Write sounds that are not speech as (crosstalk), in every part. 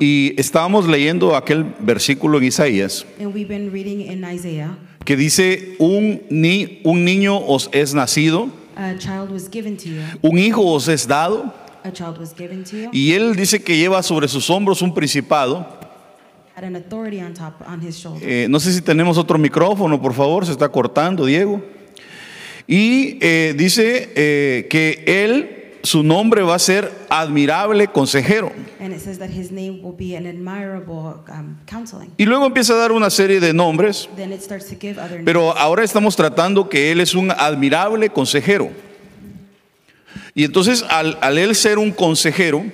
Y estábamos leyendo aquel versículo en Isaías que dice, un, ni, un niño os es nacido, a child was given to you, un hijo os es dado, a child was given to you, y él dice que lleva sobre sus hombros un principado. had an authority on top, on his shoulder. Eh, no sé si tenemos otro micrófono, por favor, se está cortando, Diego. Y eh, dice eh, que él, su nombre va a ser admirable consejero. And it says that his name will be an admirable counseling. Y luego empieza a dar una serie de nombres, Then it starts to give other names. pero ahora estamos tratando que él es un admirable consejero. Y entonces al, al él ser un consejero,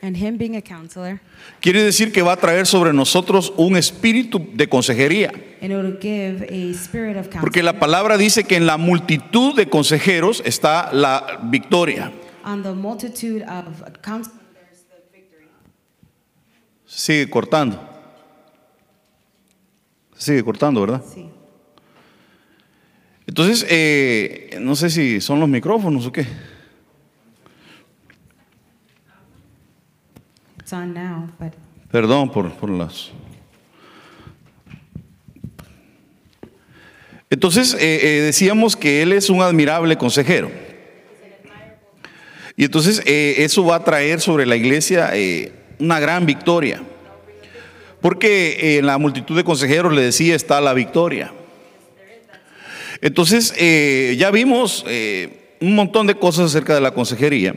And him being a counselor, quiere decir que va a traer sobre nosotros un espíritu de consejería. and it will give a spirit of Porque la palabra dice que en la multitud de consejeros está la victoria. On the multitude of counselors, Sigue cortando. Sigue cortando, ¿verdad? sí. Entonces, eh, no sé si son los micrófonos o qué. It's on now, but Perdón por, por las... Entonces, eh, eh, decíamos que Él es un admirable consejero. Y entonces eh, eso va a traer sobre la iglesia eh, una gran victoria. Porque eh, en la multitud de consejeros, le decía, está la victoria. Entonces, ya vimos un montón de cosas acerca de la consejería.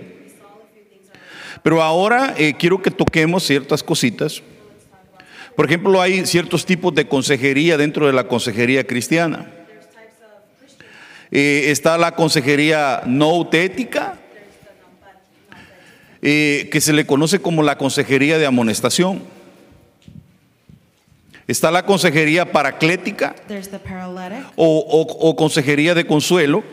Pero ahora quiero que toquemos ciertas cositas. Por ejemplo, hay ciertos tipos de consejería dentro de la consejería cristiana. Está la consejería noutética, eh, que se le conoce como la consejería de amonestación. Está la consejería paraclética o, o- o consejería de consuelo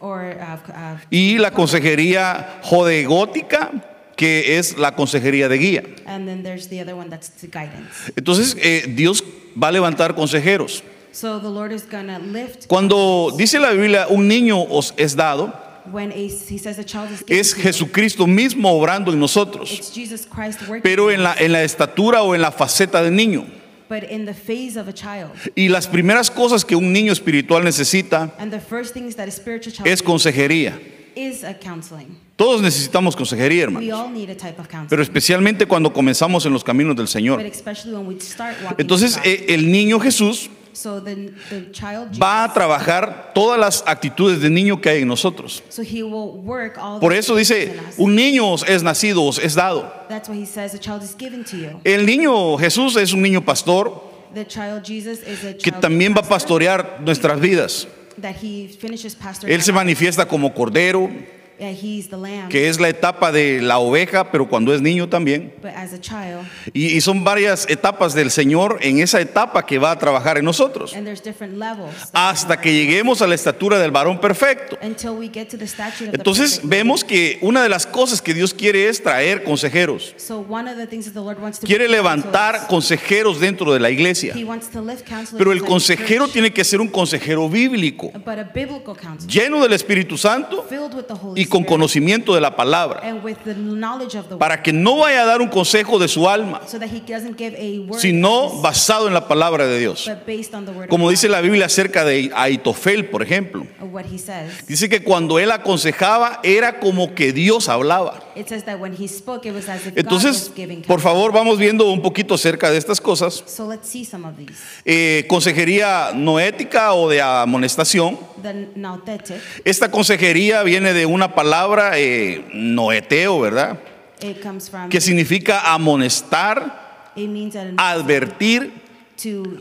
or uh, uh, y la consejería jodegótica, que es la consejería de guía. and then there's the other one that's the guidance. Entonces, eh, Dios va a levantar consejeros. So the Lord is gonna lift Cuando dice la Biblia, un niño os es dado, when a, he says the child is es Jesucristo mismo obrando en nosotros, It's Jesus Christ working. pero en la, en la estatura o en la faceta de niño. but in the phase of a child. Y las primeras cosas que un niño espiritual necesita And the first things that a spiritual child es consejería. is a counseling. Todos necesitamos consejería, hermanos. Pero especialmente cuando comenzamos en los caminos del but Señor. especially when we start walking Entonces, eh, el niño Jesús so the, the child va a Jesus, trabajar todas las actitudes de niño que hay en nosotros. so he will work all Por eso dice, un niño es nacido, os es dado. That's why he says the child is given to you. El niño Jesús es un niño pastor The child Jesus is a que child también va a pastor pastorear nuestras vidas. that he finishes. Él se manifiesta como cordero, Que es la etapa de la oveja, pero cuando es niño también. But as a child, Y, y son varias etapas del Señor en esa etapa que va a trabajar en nosotros. and there's different levels. Hasta que lleguemos a la estatura del varón perfecto. until we get to the statute of the Entonces vemos que una de las cosas que Dios quiere es traer consejeros. So one of the things that the Lord wants to Quiere levantar consejeros dentro de la iglesia. He wants to lift counselors Pero el consejero tiene que ser un consejero bíblico, but a biblical counselor lleno del Espíritu Santo filled with the Holy y con conocimiento de la palabra, para que no vaya a dar un consejo de su alma, sino basado en la palabra de Dios. Como dice la Biblia acerca de Aitofel, por ejemplo. Dice que cuando él aconsejaba era como que Dios hablaba. Entonces, por favor, vamos viendo un poquito acerca de estas cosas. Eh, consejería noética o de amonestación. Esta consejería viene de una palabra eh, noeteo, ¿verdad? it comes from, Que significa amonestar, it means that advertir.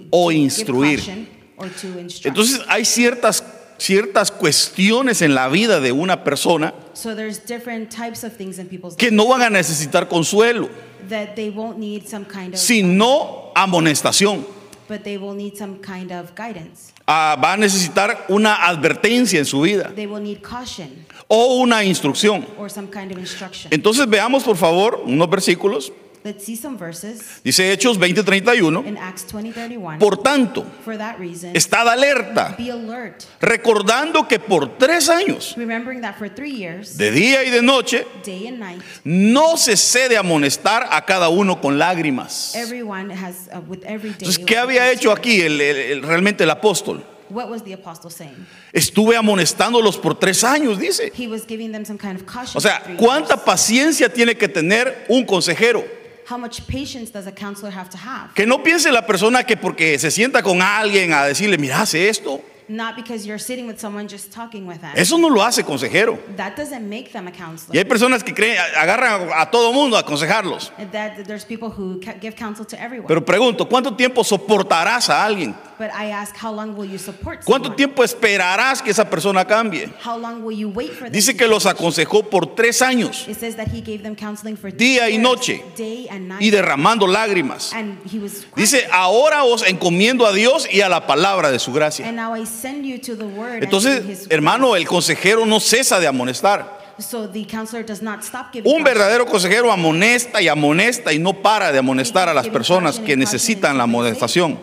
o instruir. caution or to instruct. Entonces hay ciertas, ciertas cuestiones en la vida de una persona so there's different types of things in people's que no van a necesitar consuelo, kind of sino amonestación. but they will need some kind of guidance Ah, va a necesitar una advertencia en su vida they will need caution o una instrucción. or some kind of instruction Entonces veamos por favor unos versículos. Let's see some verses Dice Hechos 20:31. in Acts 20:31. Por tanto, For that reason, estad alerta, be alert, recordando que por tres años, that for three years, de día y de noche, day and night, no cesé de amonestar a cada uno con lágrimas. has uh, with every day. Entonces, ¿qué había hecho aquí el- el- el- realmente el apóstol? What was the apostle saying? Estuve amonestándolos por tres años, dice. He was giving them some kind of. O sea, ¿cuánta paciencia tiene que tener un consejero? How much patience does a counselor have to have? Que no piense la persona que porque se sienta con alguien a decirle, mira, hace esto. Not because you're sitting with someone just talking with them. Eso no lo hace consejero. That doesn't make them a Y counselor. hay personas que creen, agarran a, a todo mundo a aconsejarlos. That there's people who give counsel to everyone. Pero pregunto, ¿cuánto tiempo soportarás a alguien? But I ask, how long will you support ¿Cuánto someone? tiempo esperarás que esa persona cambie? How long will you wait for them? Dice que los aconsejó por tres años, It says that he gave them counseling for Día y years, noche. day and night. y derramando lágrimas. and he was Dice, ahora os encomiendo a Dios y a la palabra de su gracia. and now I send you to the word. and to Entonces, his hermano, el consejero no cesa de amonestar. So the counselor does not stop giving Un counsel. verdadero consejero amonesta y amonesta y no para de amonestar a las personas que necesitan la amonestación.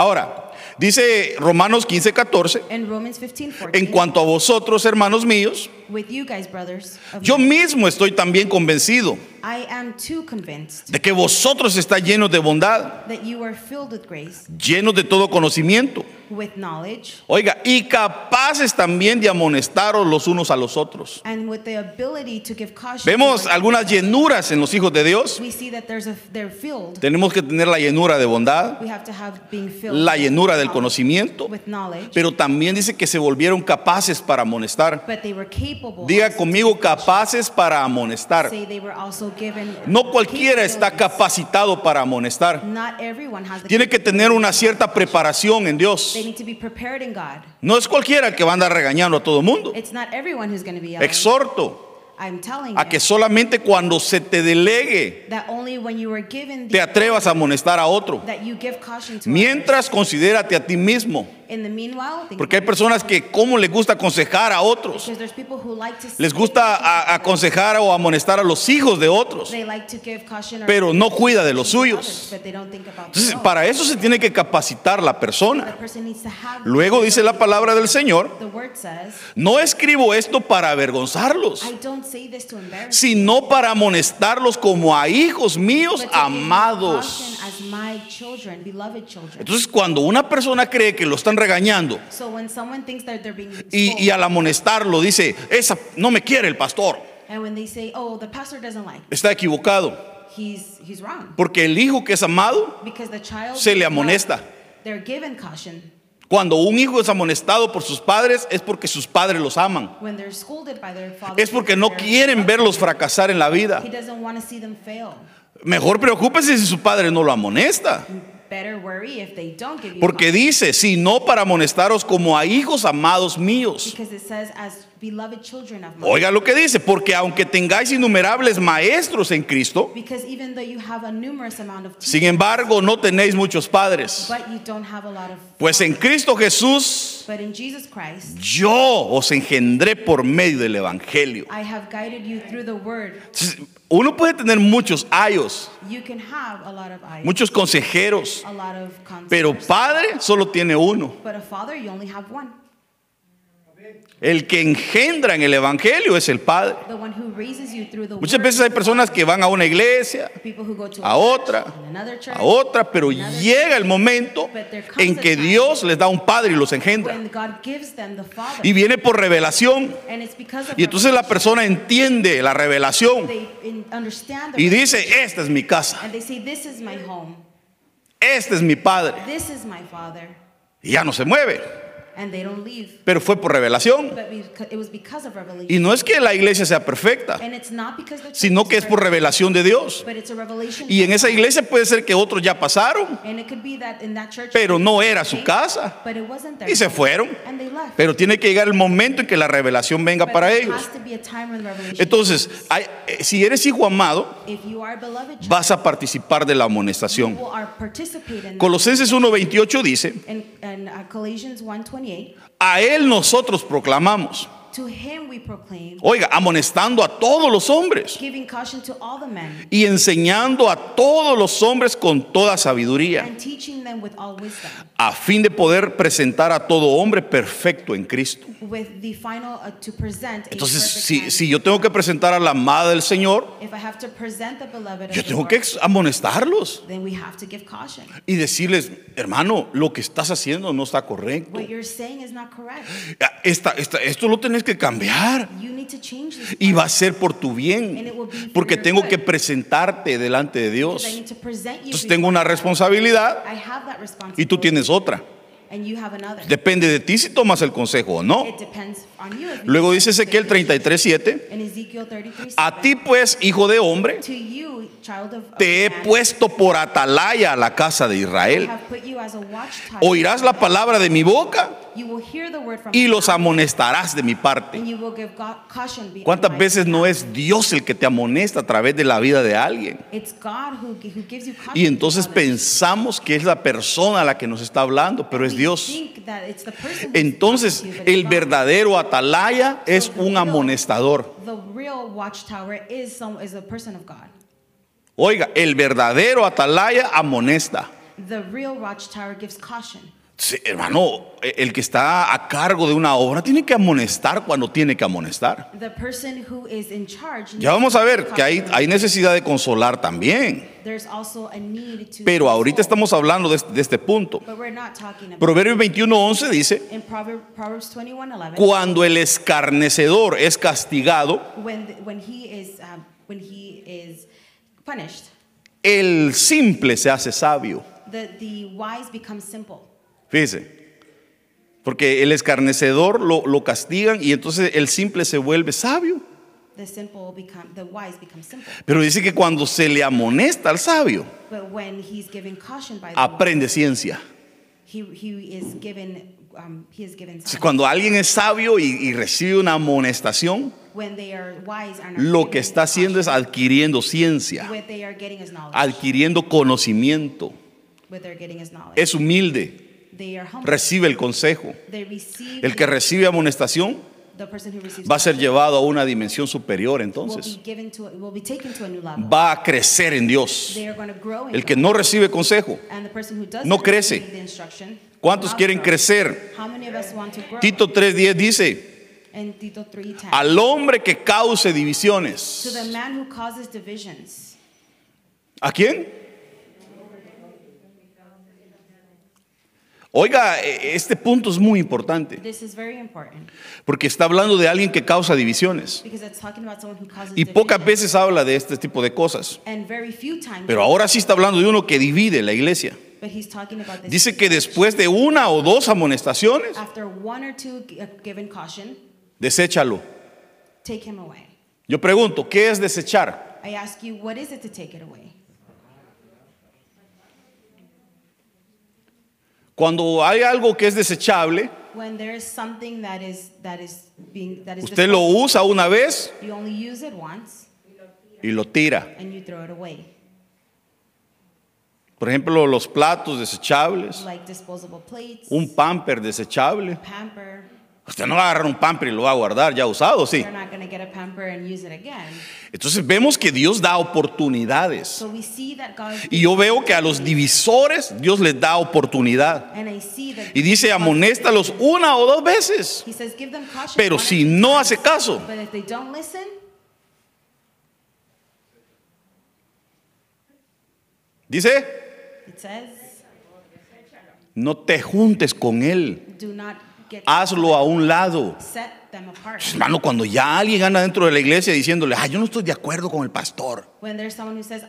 Ahora, dice Romanos 15, 14, In Romans 15, 14, en cuanto a vosotros, hermanos míos, with you guys, brothers, of yo mismo estoy también convencido I am too convinced de que vosotros estáis llenos de bondad, that you are filled with grace, llenos de todo conocimiento. with knowledge, Oiga, y capaces también de amonestaros los unos a los otros. and with the ability to give caution. Vemos to one algunas llenuras en los hijos de Dios. We see that there's a they're filled. Tenemos que tener la llenura de bondad, We have to have being filled. la llenura del conocimiento, knowledge, pero también dice que se volvieron capaces para amonestar. but they were. Diga conmigo, capaces para amonestar. No cualquiera está capacitado para amonestar. Tiene que tener una cierta preparación en Dios. They need to be prepared in God. No es cualquiera el que va a andar regañando a todo el mundo. It's not everyone who's going to be yelling. Exhorto a que you solamente cuando se te delegue te atrevas a amonestar a otro. that you give caution to Mientras considérate a ti mismo. Porque hay personas que como les gusta aconsejar a otros. Les gusta aconsejar o amonestar a los hijos de otros. Pero no cuida de los suyos. others, but they don't think about Entonces, para eso se tiene que capacitar la persona. Luego dice la palabra del Señor, no escribo esto para avergonzarlos, Sino para amonestarlos como a hijos míos amados. Entonces, cuando una persona cree que lo están regañando y, y al amonestarlo dice, esa no me quiere el pastor, "Oh, está equivocado. he's he's wrong Porque el hijo que es amado, Se le amonesta. They're given caution cuando un hijo es amonestado por sus padres, es porque sus padres los aman. Es porque no quieren verlos fracasar en la vida. He doesn't want to see them fail. Mejor preocúpese si su padre no lo amonesta. Better worry if they don't give you Porque dice, si no para amonestaros como a hijos amados míos. because it says as beloved children of mine. Oiga lo que dice, porque aunque tengáis innumerables maestros en Cristo, sin embargo no tenéis muchos padres. but you don't have a lot of Pues en Cristo Jesús but in Jesus Christ yo os engendré por medio del Evangelio. Uno puede tener muchos ayos, muchos consejeros, pero padre solo tiene uno. but a father you only have one. El que engendra en el Evangelio es el Padre. Muchas veces hay personas que van a una iglesia, a otra, a otra, pero llega el momento en que Dios les da un Padre y los engendra. Y viene por revelación. Y entonces la persona entiende la revelación y dice, esta es mi casa, este es mi Padre. Y ya no se mueve, And they don't leave. pero fue por revelación. It was of. Y no es que la iglesia sea perfecta, sino que es por revelación de Dios. Y en esa iglesia puede ser que otros ya pasaron, pero no era su casa. Y se fueron. Pero tiene que llegar el momento en que la revelación venga But para ellos. Entonces, hay- eh, si eres hijo amado, beloved vas a participar de la amonestación. that. Colosenses 1.28 dice, uh, Colossians 1:28, a Él nosotros proclamamos, To him we proclaim, Oiga, amonestando a todos los hombres giving caution to all the men, y enseñando a todos los hombres con toda sabiduría, and teaching them with all wisdom, a fin de poder presentar a todo hombre perfecto en Cristo. with the final uh, to present Entonces, si, si yo tengo que presentar a la amada del Señor, If I have to present the beloved yo tengo Lord, que amonestarlos then we have to give caution. y decirles, hermano, lo que estás haciendo no está correcto. What you're saying is not correct. Esta- esta- esto lo tenés que cambiar. You need to change this. Y va a ser por tu bien, porque tengo que presentarte delante de because I Dios. need to present you Entonces tengo una responsabilidad Y tú tienes otra. Depende de ti si tomas el consejo o no. Luego dice Ezequiel the decision. 33:7, In Ezekiel 33, a ti pues, hijo de hombre, te he puesto por atalaya a la casa de Israel. Oirás la palabra de mi boca y los amonestarás de mi parte. ¿Cuántas veces no es Dios el que te amonesta a través de la vida de alguien? Y entonces pensamos que es la persona a la que nos está hablando, pero es Dios. Entonces, el verdadero atalaya es un amonestador. The real watchtower is some is a person of God. Oiga, el verdadero atalaya amonesta. The real watchtower gives caution. Sí, hermano, el que está a cargo de una obra tiene que amonestar cuando tiene que amonestar. Ya vamos a ver que hay, hay necesidad de consolar también. Pero ahorita estamos hablando de este, de este punto. Proverbios 21:11 dice, in Proverbs, Proverbs 21:11, cuando el escarnecedor es castigado, um, el simple se hace sabio. the the wise become simple. Fíjese. Porque el escarnecedor lo, lo castigan y entonces el simple se vuelve sabio. The simple become the wise become simple. Pero dice que cuando se le amonesta al sabio, But when he's given caution by the aprende ciencia. he he is given um, he is given. Cuando alguien es sabio y, y recibe una amonestación, When they are wise and are lo que está haciendo es adquiriendo ciencia, adquiriendo conocimiento. Es humilde. Recibe el consejo. El que recibe amonestación va a ser llevado a una dimensión superior entonces. Va a crecer en Dios. El que no recibe consejo, no crece. ¿cuántos quieren crecer? Tito 3.10 dice, and Tito 3:10 al hombre que cause to the divisiones. man who causes divisions. ¿A quién? Oiga, e- este punto es muy importante, This is very important porque está hablando de alguien que causa divisiones. because it's talking about someone who causes Y pocas divisions. veces habla de este tipo de cosas. and very few times Pero ahora sí está hablando de uno que divide la iglesia. but he's talking about this Dice que después de una o dos amonestaciones, after one or two gi- given caution deséchalo. take him away. Yo pregunto, ¿qué es desechar? I ask you what is it to take it away? Cuando hay algo que es desechable, When there is something that is that is being that is usted lo usa una vez you only use it once y lo tira. and you throw it away. Por ejemplo, los platos desechables, Like disposable plates, un pamper desechable. pamper. Usted no va a agarrar un pamper y lo va a guardar ya usado, sí. Entonces vemos que Dios da oportunidades. So we see that God Y yo veo que a los divisores Dios les da oportunidad. and I see that Y dice, amonéstalos una o dos veces. Pero si no hace caso, But if they don't listen, dice, no te juntes con él. Hazlo a un lado. set them apart. Hermano, cuando ya alguien anda dentro de la iglesia diciéndole, ah, yo no estoy de acuerdo con el pastor. Says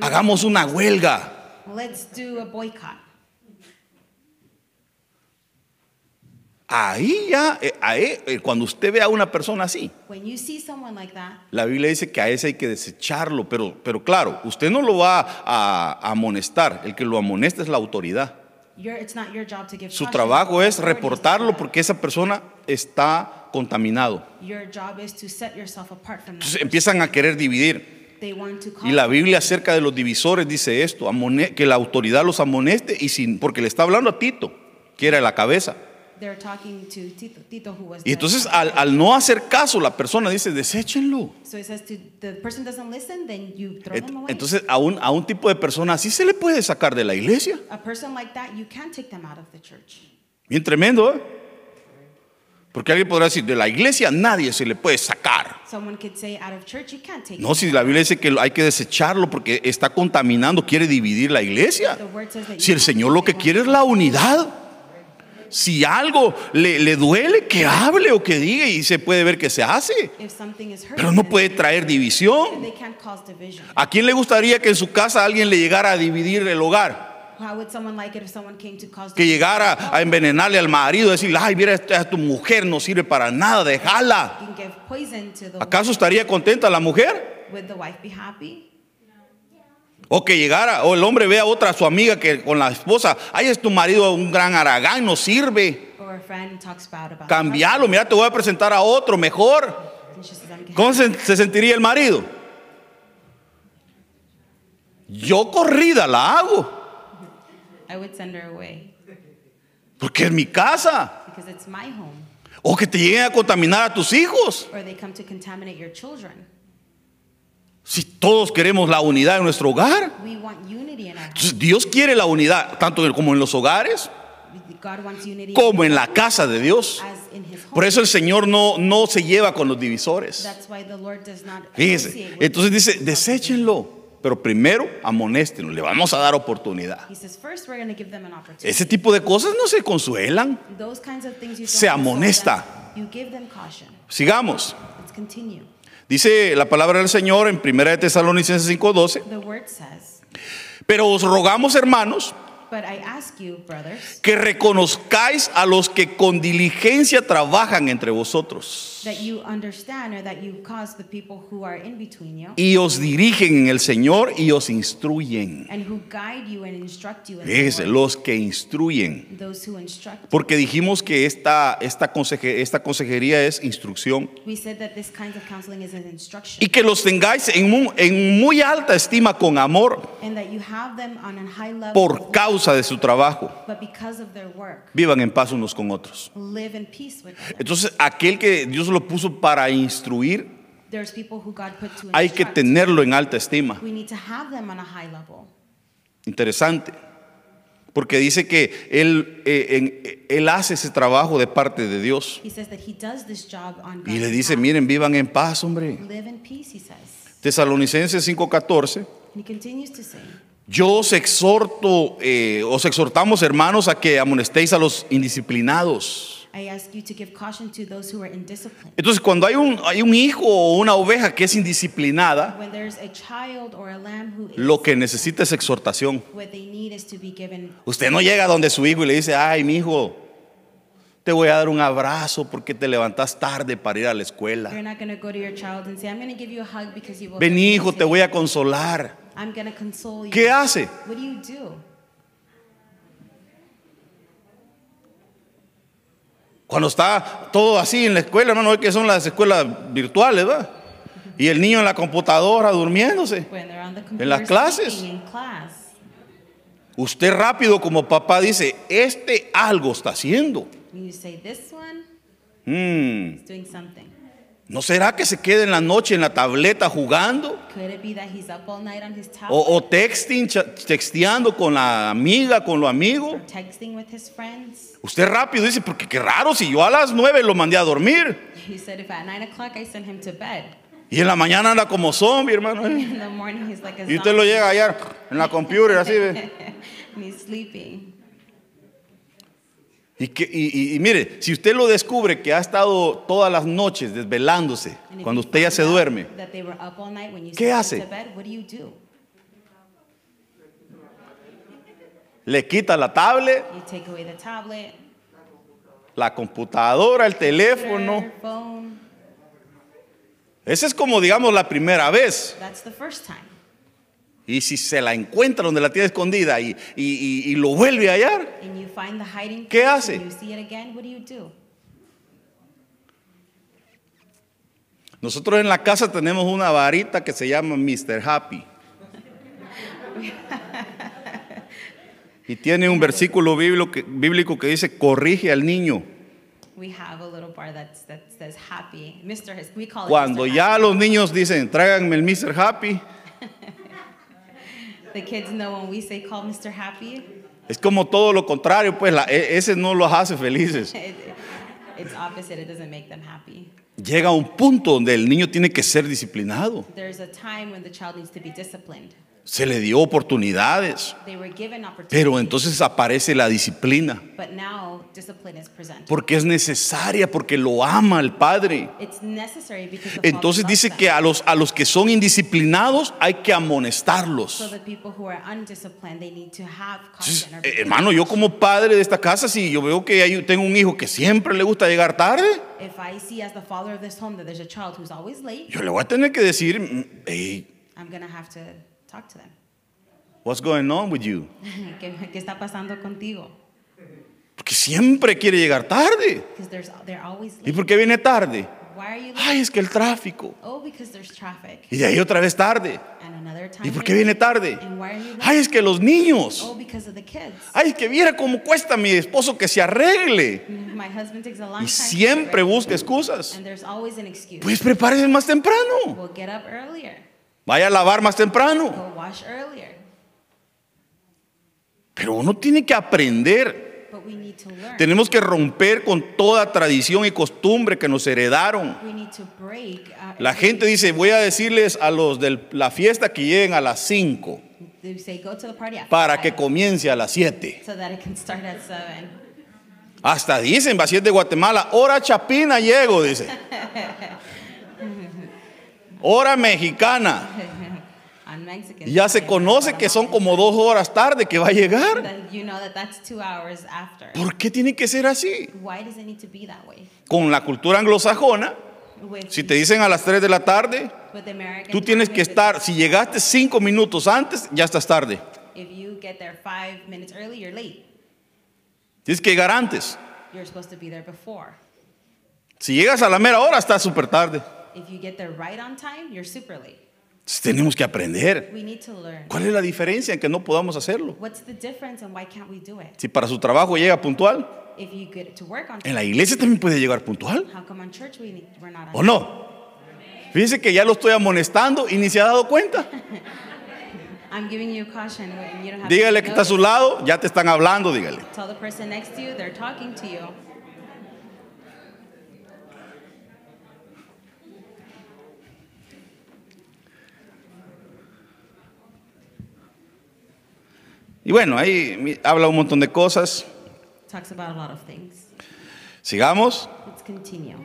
Hagamos una huelga. let's do a boycott. Ahí ya, eh, ahí, eh, cuando usted ve a una persona así, When you see someone like that, la Biblia dice que a ese hay que desecharlo, pero, pero claro, usted no lo va a, a amonestar, el que lo amonesta es la autoridad. You're, it's not your job to give Su trabajo es reportarlo porque esa persona está contaminado. Your job is to set yourself apart from that. Entonces empiezan a querer dividir. Y la Biblia acerca de los divisores dice esto, que la autoridad los amoneste y sin, porque le está hablando a Tito, que era la cabeza. They're talking to Tito, Tito who was Y entonces al, al no hacer caso, la persona dice, deséchenlo. So it says to the person doesn't listen, then you throw Et- them away. Entonces a un, a un tipo de persona así se le puede sacar de la iglesia. a person like that, you can't take them out of the church. Bien tremendo, ¿eh? Porque alguien podrá decir, de la iglesia nadie se le puede sacar. Someone could say out of church, you can't take No, si la Biblia dice que hay que desecharlo porque está contaminando, quiere dividir la iglesia. Si el Señor lo que quiere es la unidad. Si algo le, le duele, que hable o que diga y se puede ver que se hace. Pero no puede traer división. ¿A quién le gustaría que en su casa alguien le llegara a dividir el hogar? How would someone like it if someone came to cause Que llegara a envenenarle al marido, decirle, ay, mira, esta, tu mujer no sirve para nada, déjala. ¿Acaso estaría contenta la mujer? Would the wife be happy? O que llegara, o el hombre vea a otra su amiga que con la esposa, ay, es tu marido un gran aragán, no sirve. A Cambialo, mira, te voy a presentar a otro mejor. husband, and she says, "I'm ¿Cómo se, se sentiría el marido? Yo corrida la hago, I would send her away porque es mi casa. because it's my home. O que te lleguen a contaminar a tus hijos. Or they come to contaminate your children. Si todos queremos la unidad en nuestro hogar. We want unity in our home. Entonces Dios quiere la unidad, tanto como en los hogares, God wants unity como en la casa de Dios. Por eso el Señor no, no se lleva con los divisores. That's why the Lord does not Fíjese, entonces dice, deséchenlo, pero primero amonéstenlo, le vamos a dar oportunidad. He says, first we're going to give them an opportunity. Ese tipo de cosas no se consuelan. Those kinds of things you Se amonesta. them, You give them caution. Sigamos. Dice la palabra del Señor en 1 de Tesalonicenses 5:12, The word says, pero os rogamos, hermanos, But I ask you, brothers, que reconozcáis a los que con diligencia trabajan entre vosotros that you understand or that you cause the people who are in between you y os dirigen en el Señor y os instruyen. and who guide you and instruct you in the Fíjese, word. los que instruyen. Those who instruct. Porque dijimos que esta, esta, conseje- esta consejería es instrucción. We said that this kind of counseling is an instruction Y que los tengáis en, mu- en muy alta estima con amor and that you have them on a high level por causa de su trabajo. Vivan en paz unos con otros. Entonces, aquel que Dios lo puso para instruir, hay que tenerlo en alta estima. We need to have them on a high level. Interesante. Porque dice que él, eh, en- él hace ese trabajo de parte de Dios. Y le dice, miren, vivan en paz, hombre. Tesalonicenses 5:14. Yo os exhorto, eh, os exhortamos, hermanos, a que amonestéis a los indisciplinados. I ask you to give caution to those who are indisciplined. Entonces, cuando hay un, hay un hijo o una oveja que es indisciplinada, lo que necesita es exhortación. Usted no llega donde su hijo y le dice, ay, mi hijo, te voy a dar un abrazo porque te levantas tarde para ir a la escuela. Ven, hijo, te voy a consolar. I'm going to console you. ¿Qué hace? What do you do? Cuando está todo así en la escuela, hermano, ve que son las escuelas virtuales, ¿va? Y el niño en la computadora durmiéndose. When they're on the En las clases. class. Usted rápido como papá dice, este algo está haciendo. Say, this one Mm, doing something. ¿No será que se quede en la noche en la tableta jugando? O, o texting, texteando con la amiga, con lo amigo. or texting with his friends? Usted rápido dice, porque qué raro, si yo a las nueve lo mandé a dormir. He said, if at 9 o'clock I send him to bed, Y en la mañana anda como zombie, hermano. (laughs) Y usted lo llega allá en la computer así, ¿ve? (laughs) Y, que, y, y- y mire, si usted lo descubre que ha estado todas las noches desvelándose, cuando usted ya se duerme, ¿Qué hace? them to bed, what do you do? le quita la tablet, You take away the tablet, la computadora, el teléfono. Esa es como, digamos, la primera vez. That's the first time. Y si se la encuentra donde la tiene escondida y, y- y- y lo vuelve a hallar, ¿Qué hace? nosotros en la casa tenemos una varita que se llama Mr. Happy. Y tiene un versículo bíblico que, bíblico que dice, corrige al niño We have a little bar that's, that says happy. Mr. Has, we call it Cuando ya los niños dicen, tráiganme el Mr. Happy. (laughs) The kids know when we say call Mr. Happy, es como todo lo contrario, pues la- e- ese no los hace felices. (laughs) it, it's opposite. It doesn't make them happy. Llega un punto donde el niño tiene que ser disciplinado. There's a time when the child needs to be disciplined. Se le dio oportunidades, pero entonces aparece la disciplina, but now discipline is presented. porque es necesaria, porque lo ama el Padre. It's necessary because the Entonces dice que a los, a los que son indisciplinados hay que amonestarlos. Entonces, eh, hermano, yo como padre de esta casa, si yo veo que hay- tengo un hijo que siempre le gusta llegar tarde, If I see as the father of this home that there's a child who's always late, yo le voy a tener que decir, mm, hey, I'm gonna have to talk to them. what's going on with you? (laughs) ¿Qué, qué está pasando contigo? Porque siempre quiere llegar tarde. Because there's they're always ¿Y por qué viene tarde? Why are you late? Ay, es que el tráfico. Oh, because there's traffic. Y de ahí otra vez tarde. And another time. ¿Y por qué viene tarde? And why are you late? Ay, es que los niños. Oh, because of the kids. Ay, es que viera cómo cuesta a mi esposo que se arregle. Y siempre busca excusas. Pues prepárese más temprano. We'll. Vaya a lavar más temprano. Pero uno tiene que aprender. But we need to learn. Tenemos que romper con toda tradición y costumbre que nos heredaron. Uh, La gente dice, voy a decirles a los de la fiesta que lleguen a las 5 They say go to the party at para que comience a las 7. so that it can start at seven. Hasta dicen, va si es de Guatemala, hora chapina llego, dice. (laughs) Hora mexicana. (laughs) Ya se conoce que son como dos horas tarde que va a llegar. ¿Por qué tiene que ser así? Con la cultura anglosajona, si te dicen a las 3 de la tarde, tú tienes que estar, si llegaste 5 minutos antes, ya estás tarde. Tienes que llegar antes. Si llegas a la mera hora, estás súper tarde. If you get there right on time, you're super late. Tenemos que aprender. We need to learn. ¿Cuál es la diferencia en que no podamos hacerlo? What's the difference and why can't we do it? Si para su trabajo llega puntual, If you get to work on en la iglesia también puede llegar puntual. ¿O no? Fíjese que ya lo estoy amonestando y ni se ha dado cuenta. (laughs) I'm giving you caution and you don't have Dígale to que está a su lado, ya te están hablando, dígale. Tell the person next to you, they're talking to you. Y bueno, ahí habla un montón de cosas. Talks about a lot of things. Sigamos. Let's continue.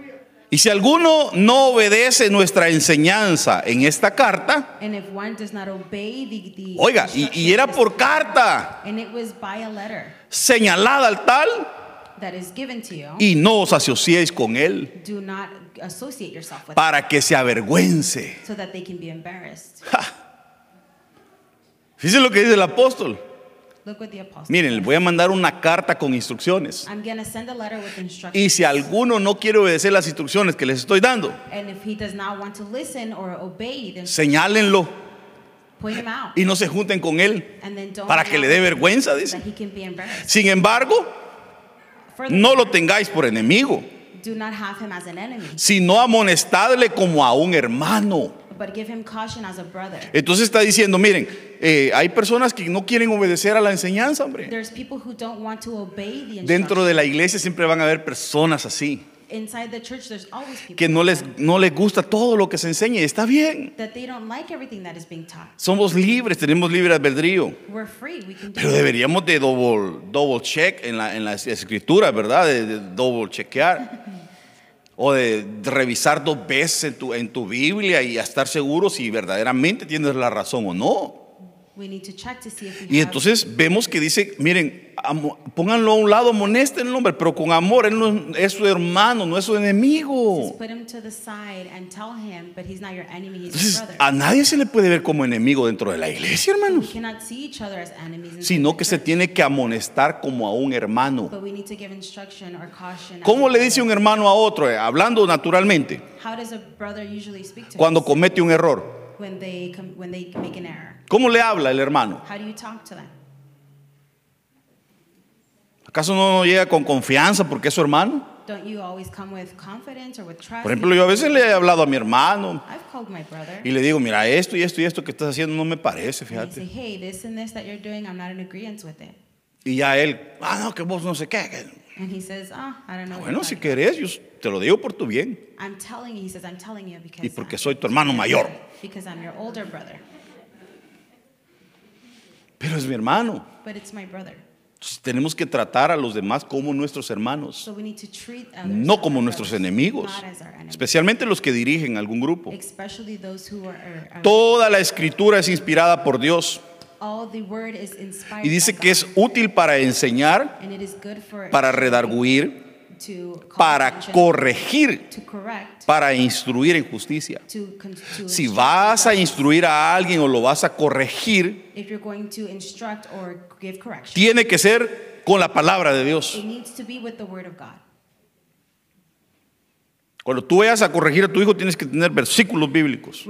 Y si alguno no obedece nuestra enseñanza en esta carta, And if one does not obey the, the oiga, y, y era por carta and it was by a letter señalada al tal, that is given to you, y no os asociéis con él do not associate yourself with para que se avergüence. so that they can be embarrassed. Fíjense lo que dice el apóstol. Look what the apostle. Miren, les voy a mandar una carta con instrucciones. I'm to send a letter with instructions. Y si alguno no quiere obedecer las instrucciones que les estoy dando, and if he does not want to listen or obey, then señálenlo point him out. y no se junten con él And then don't para que le dé vergüenza, dice. that he can be embarrassed. Sin embargo, no lo tengáis por enemigo, do not have him as an enemy, sino amonestadle como a un hermano. But give him caution as a brother. Entonces está diciendo, miren, eh, hay personas que no quieren obedecer a la enseñanza, hombre. There's people who don't want to obey the Dentro de la iglesia siempre van a haber personas así, Inside the church, there's always people que no les, no les gusta todo lo que se enseña y está bien. that they don't like everything that is being taught. Somos libres, tenemos libre albedrío. We're free. We can do Pero deberíamos de double, double check en la, en escrituras, ¿verdad? De, de double chequear. (laughs) O de revisar dos veces en tu, en tu Biblia y estar seguro si verdaderamente tienes la razón o no. Y entonces vemos que dice, miren, pónganlo a un lado, amonesten el hombre, pero con amor, él no es su hermano, no es su enemigo. Just put him to the side and tell him, but he's not your enemy, he's Entonces, your brother. a nadie se le puede ver como enemigo dentro de la iglesia, hermanos, sino que se tiene que amonestar como a un hermano. but we need to give instruction or caution. as ¿Cómo le dice un hermano a otro? Eh, Hablando naturalmente, How does a brother usually speak to cuando comete un error. ¿Cómo le habla el hermano? How do you talk to them? ¿Acaso no llega con confianza porque es su hermano? Don't you always come with confidence or with trust? Por ejemplo, yo a veces le he hablado a mi hermano I've called my brother. y le digo, mira, esto y esto y esto que estás haciendo no me parece, And I say, fíjate. hey, this and this that you're doing, I'm not in agreement with it. Y ya él, ah, no, que vos no sé qué. And he says, oh, I don't know. what Bueno, si talking querés, yo te lo digo por tu bien. about." I'm telling you, he says, I'm telling you because. Y porque soy tu hermano mayor. Because I'm your older brother. Pero es mi hermano. But it's my brother. Entonces, tenemos que tratar a los demás como nuestros hermanos, So we need to treat others no as como our nuestros brothers, enemigos, Not as our enemies. especialmente los que dirigen algún grupo. Especially those who are. are- are- Toda la escritura es inspirada por Dios all the word is inspired. y dice by que God, es útil para enseñar, And it is good for. para redarguir, para corregir, To correct. para instruir en justicia. Si vas a instruir a alguien o lo vas a corregir, If you're going to instruct or give correction, tiene que ser con la palabra de Dios. it needs to be with the word of God. Cuando tú vayas a corregir a tu hijo, tienes que tener versículos bíblicos.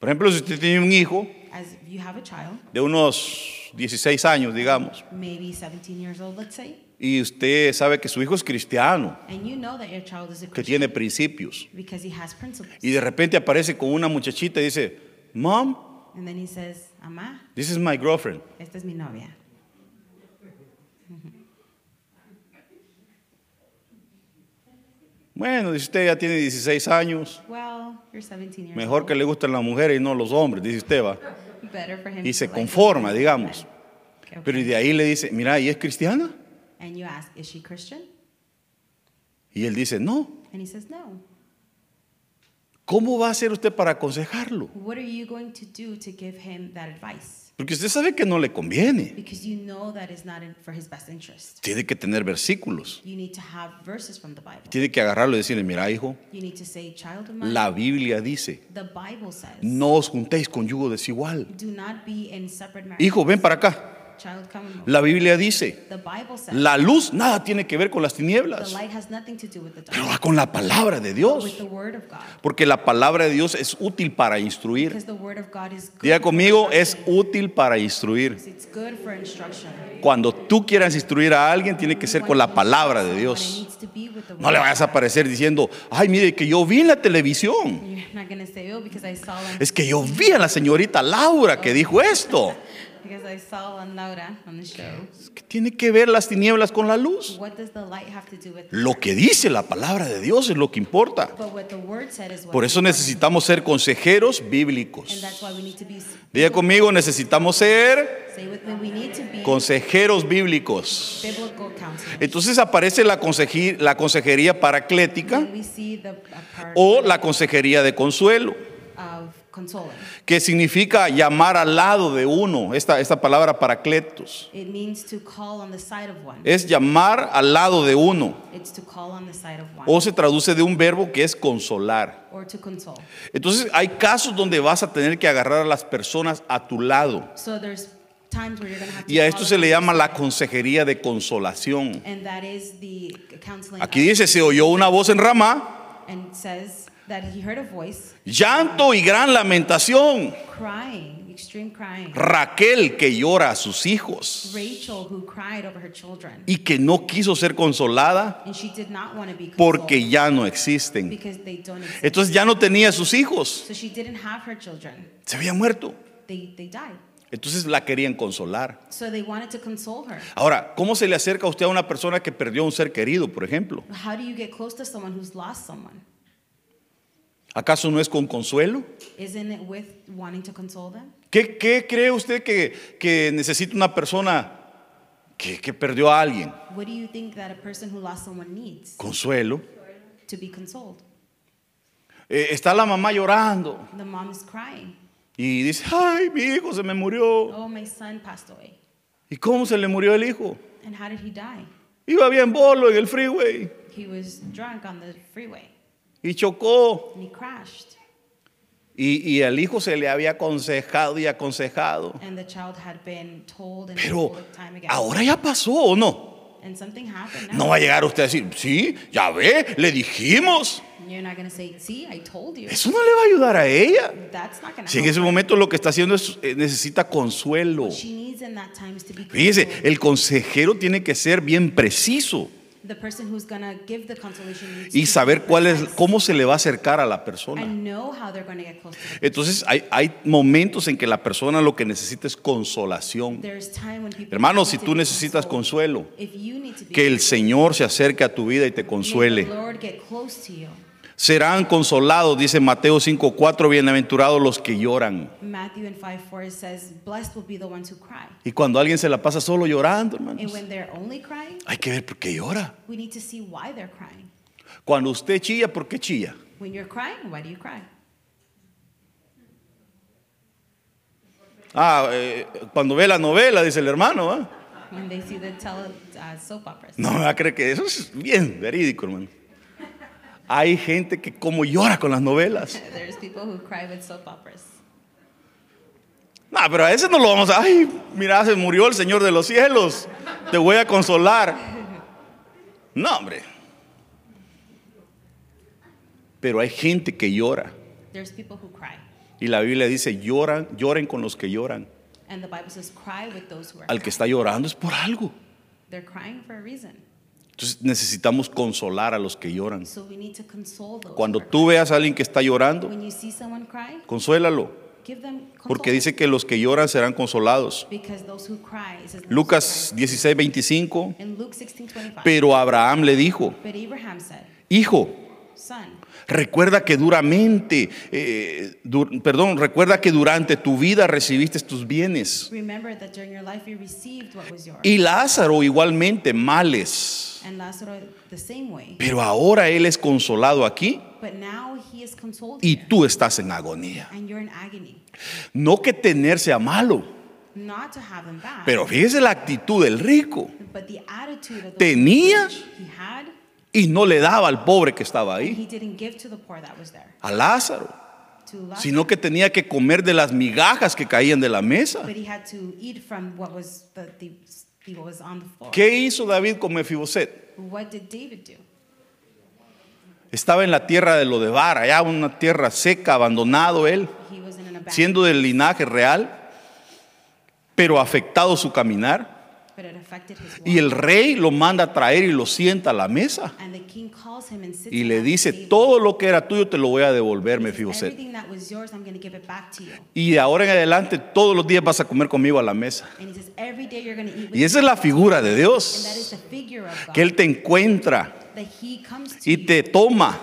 Por ejemplo, si usted tiene un hijo As if you have a child, de unos 16 años, digamos, maybe 17 years old, let's say, y usted sabe que su hijo es cristiano, and you know that your child is a que Christian tiene principios, because he has principles. y de repente aparece con una muchachita y dice, Mom, And then he says, Mamá, this is my girlfriend. esta es mi novia. Bueno, dice usted ya tiene 16 años, Well, you're 17 years mejor old. que le gusten las mujeres y no los hombres, dice usted va. Better for him Y to se like conforma, digamos. Okay. Pero y de ahí le dice, mira, ¿y es cristiana? And you ask, is she Christian? Y él dice, no. And he says, no. ¿Cómo va a hacer usted para aconsejarlo? What are you going to do to give him that advice? Porque usted sabe que no le conviene. Because you know that is not in, for his best interest. Tiene que tener versículos. You need to have verses from the Bible. Tiene que agarrarlo y decirle, mira, hijo, You need to say, mine, la Biblia dice, the Bible says, no os juntéis con yugo desigual. Hijo, ven para acá. La Biblia dice, la luz nada tiene que ver con las tinieblas, light has nothing to do with the pero va con la palabra de Dios. the word of God. Porque la palabra de Dios es útil para instruir. Because the word of God is good. Diga conmigo, es útil para instruir. It's good for instruction. Cuando tú quieras instruir a alguien, tiene que ser con la palabra de Dios. No le vayas a aparecer diciendo, ay, mire que yo vi en la televisión. Oh, Es que yo vi a la señorita Laura que dijo esto. (laughs) because I saw on Laura on the show. ¿Qué tiene que ver las tinieblas con la luz? What does the light have to do with Lo que dice la palabra de Dios es lo que importa. But what the word said is what Por eso necesitamos ser consejeros And bíblicos. that's why we need to be Diga conmigo, necesitamos ser Say with me, we need to be consejeros bíblicos. biblical. Entonces aparece la, conseji- la consejería paraclética And we see the part o la consejería de consuelo, of consoling. que significa llamar al lado de uno. Esta, esta palabra paracletos It means to call on the side of one. es llamar al lado de uno. It's to call on the side of one. O se traduce de un verbo que es consolar. Or to console. Entonces hay casos donde vas a tener que agarrar a las personas a tu lado. So there's times where you're have to Y a esto se le llama la consejería de consolación. And that is the counseling. Aquí dice, se oyó una voz en rama, And says that he heard a voice llanto y gran lamentación. crying, extreme crying. Raquel que llora a sus hijos Rachel who cried over her children. y que no quiso ser consolada And she did not want to be consoled porque ya no existen. because they don't exist. Entonces ya no tenía sus hijos, So she didn't have her children. se había muerto. They, they died. Entonces la querían consolar. So they wanted to console her. Ahora, ¿cómo se le acerca a usted a una persona que perdió un ser querido, por ejemplo? How do you get close to someone who's lost someone? ¿Acaso no es con consuelo? Isn't it with wanting to console them? ¿Qué, qué cree usted que, que necesita una persona que, que perdió a alguien? What do you think that a person who lost someone needs Consuelo. to be consoled? Eh, está la mamá llorando The mom is crying. y dice, ay, mi hijo se me murió. Oh, my son passed away. ¿Y cómo se le murió el hijo? And how did he die? Iba bien bolo en el freeway He was drunk on the freeway y chocó. and he crashed. Y, y al hijo se le había aconsejado y aconsejado. And the child had been told and Pero time again. ahora ya pasó o no. and something happened, No va a llegar usted a decir, sí, ya ve, le dijimos. say, see, I told you. Eso no le va a ayudar a ella. Si en ese momento lo que está haciendo es eh, necesita consuelo. What she needs in that time is to be Fíjese, el consejero tiene que ser bien preciso The person who's going to give the consolation needs y saber be cuál es, cómo se le va a acercar a la persona. and know how they're going to get close to the Entonces hay, hay momentos en que la persona lo que necesita es consolación. There's time when people Hermano, need si tú necesitas consuelo, If you need to be que el Señor se acerque a tu vida y te consuele. Serán consolados, dice Mateo 5:4, bienaventurados los que lloran. Matthew in 5 4 it says, Blessed will be the ones who cry. Y cuando alguien se la pasa solo llorando, And hermanos, crying, hay que ver por qué llora. we need to see why they're crying. Cuando usted chilla, ¿por qué chilla? When you're crying, why do you cry? Ah, eh, cuando ve la novela, dice el hermano. ¿ah? When they see the tele, uh, soap operas. No me va a creer que eso es bien verídico, hermano. Hay gente que como llora con las novelas. There's people who cry with soap operas. No, pero a veces no lo vamos a... Ay, mira, se murió el Señor de los cielos. Te voy a consolar. No, hombre. Pero hay gente que llora. There's people who cry. Y la Biblia dice, lloran, lloren con los que lloran. And the Bible says, cry with those who are Al que está llorando es por algo. They're crying for a reason. Entonces necesitamos consolar a los que lloran. So we need to console those. Cuando tú veas a alguien que está llorando, consuélalo. Porque dice que los que lloran serán consolados. Lucas cry. 16, 25. In Luke 16, 25. Pero Abraham le dijo, But Abraham said, hijo, Son, recuerda que duramente, eh, perdón, recuerda que durante tu vida recibiste tus bienes. remember that during your life you received what was yours. Y Lázaro igualmente males. And the same way. Pero ahora él es consolado aquí But now he is consoled y here, tú estás en agonía. and you're in agony. No que tener sea malo, Not to have them back, pero fíjese la actitud del rico. but the attitude of the Tenía rich he had, y no le daba al pobre que estaba ahí, he didn't give to the poor that was there. a Lázaro, sino que tenía que comer de las migajas que caían de la mesa. but he had to eat from what was the, the, the what was on the floor. ¿Qué hizo David con Mefiboset? What did David do? Estaba en la tierra de Lodebar, allá una tierra seca, abandonado él, siendo del linaje real, pero afectado su caminar. But it affected his walk. Y el rey lo manda a traer y lo sienta a la mesa. and the king calls him and sits Y le dice, todo lo que era tuyo te lo voy a devolver, Mefiboset. Everything that was yours, I'm going to give it back to you. Y de ahora en adelante todos los días vas a comer conmigo a la mesa. And he says, every day you're going to eat with Y esa es la figura de Dios, the figure of God. que Él te encuentra y you te toma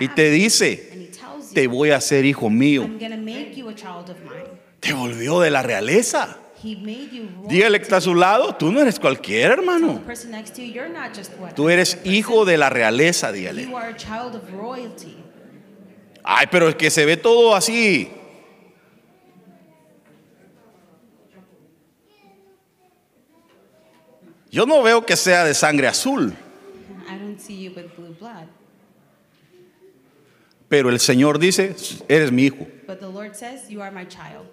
y te dice, te voy a hacer hijo mío. I'm going to make you a child of mine. Te volvió de la realeza. Dígale que está a su lado, tú no eres cualquier hermano. Tú eres hijo de la realeza, dígale. Ay, pero es que se ve todo así. Yo no veo que sea de sangre azul, pero el Señor dice, eres mi hijo. But the Lord says, You are my child.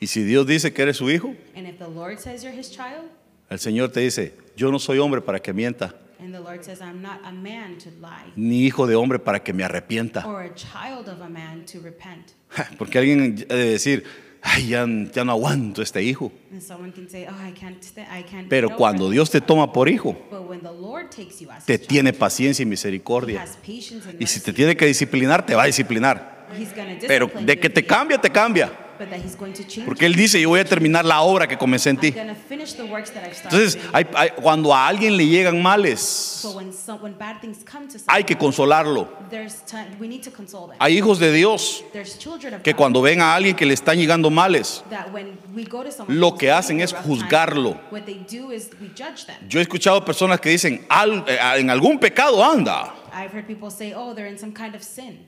Y si Dios dice que eres su hijo, And if the Lord says you're his child, el Señor te dice, yo no soy hombre para que mienta, and the Lord says, I'm not a man to lie, ni hijo de hombre para que me arrepienta. or a child of a man to repent. Porque alguien debe decir, ay, ya, ya no aguanto este hijo. And someone can say, Oh, I can't, I can't. Pero over cuando it." Dios te toma por hijo, But when the Lord takes you as te child, tiene paciencia y he misericordia. has patience and Y si te tiene que disciplinar, te va a disciplinar. He's gonna Pero discipline de you que te cambia, te cambia. But that he's going to change Porque Él dice, yo voy a terminar la obra que comencé en ti. gonna finish the works that I've started. Entonces, hay- hay- cuando a alguien le llegan males, so when, some, when bad things come to hay que consolarlo. there's time, we need to console them. Hay hijos de Dios There's children of que God cuando ven a alguien que le están llegando males, that when we go to someone lo que hacen es juzgarlo. What they do is we judge them. yo he escuchado personas que dicen, "Al- eh, en algún pecado anda, I've heard people say, "Oh, they're in some kind of sin."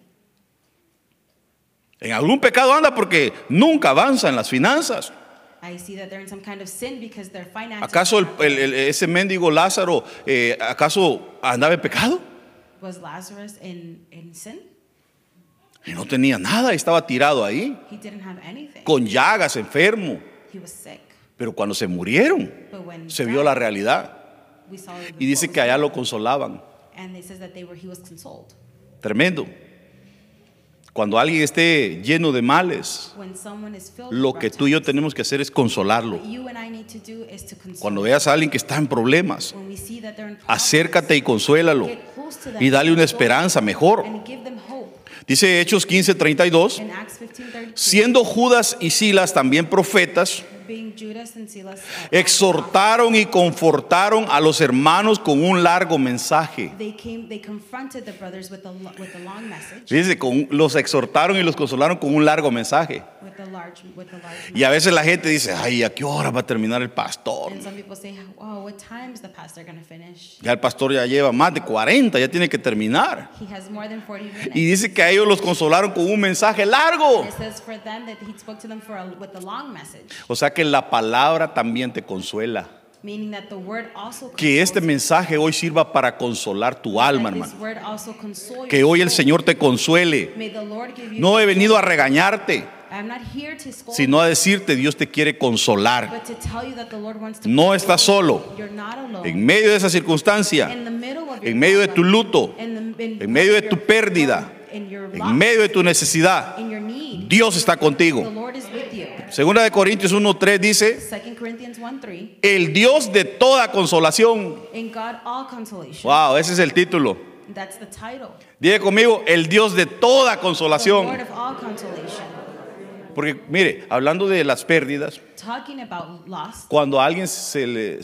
En algún pecado anda porque nunca avanza en las finanzas. ¿Acaso el- el- el- ese mendigo Lázaro, eh, acaso andaba en pecado? was Lazarus in in sin? Y no tenía nada, estaba tirado ahí, He didn't have anything. con llagas, enfermo. He was sick. Pero cuando se murieron, But when se vio died, la realidad. we saw Y dice que allá lo consolaban. on. And they says that they were he was consoled. Tremendo. Cuando alguien esté lleno de males, When someone is filled lo que tú y yo tenemos que hacer es consolarlo. Cuando veas a alguien que está en problemas, acércate y consuélalo. Y dale una and esperanza mejor. Dice Hechos 15:32, In Acts 15:32, siendo Judas y Silas también profetas, uh, exhortaron y confortaron a los hermanos con un largo mensaje. Dice, con- los exhortaron y los consolaron con un largo mensaje. Y a veces la gente dice, ay, ¿a qué hora va a terminar el pastor? "Oh, what time is the pastor going to finish?" Ya el pastor ya lleva más de 40, ya tiene que terminar. He has more than 40 minutes. Y dice que a ellos los consolaron con un mensaje largo. O sea que la palabra también te consuela. meaning that the word also Que este mensaje hoy sirva para consolar tu alma, hermano. Que hoy el. Señor te consuele. May the Lord give you No he venido a regañarte, sino a decirte, Dios te quiere consolar. No estás solo. En medio de esa circunstancia, in the middle of your en medio de tu luto, in the- in en medio de tu pérdida, en medio de tu necesidad, Dios está contigo. Lord is with you. Segunda de Corintios 1.3 dice, 2 Corinthians 1 3. el Dios de toda consolación. Wow, ese es el título. That's the title. Diga conmigo, el Dios de toda consolación. Porque mire, hablando de las pérdidas, cuando alguien se le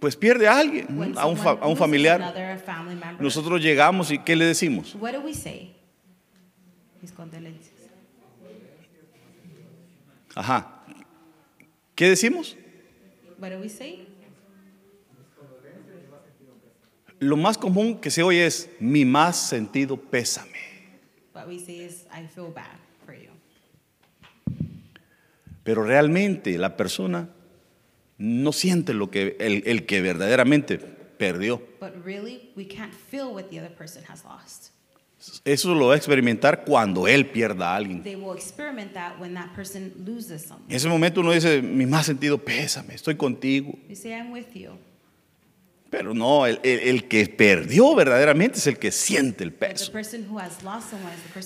pues pierde a alguien, a un, a un familiar, another family member, nosotros llegamos y ¿qué le decimos? what do we say? Mis condolencias. Ajá. ¿Qué decimos? What do we say? Lo más común que se oye es mi más sentido pésame. What we say is, I feel bad for you. Pero realmente la persona no siente lo que el, el que verdaderamente perdió. But really, we can't feel what the other person has lost. Eso lo va a experimentar cuando él pierda a alguien. They will experiment that when that person loses someone. En ese momento uno dice, mi más sentido pésame, estoy contigo. Say, I'm with you. Pero no, el, el- el que perdió verdaderamente es el que siente el peso.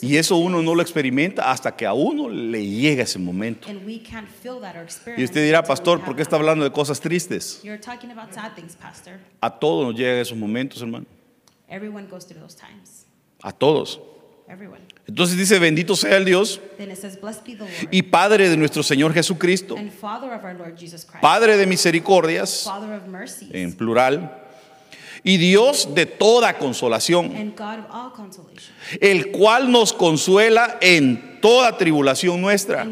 Y eso uno no lo experimenta hasta que a uno le llega ese momento. And we can't feel that or experience Y usted dirá, pastor, ¿por qué está hablando de cosas tristes? You're talking about sad things, Pastor. A todos nos llegan esos momentos, hermano. A todos. Entonces dice, bendito sea el Dios y Padre de nuestro Señor Jesucristo, Padre de misericordias, en plural, y Dios de toda consolación, el cual nos consuela en toda tribulación nuestra,